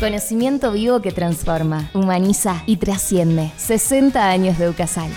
Conocimiento vivo que transforma, humaniza y trasciende. 60 años de Ucasal.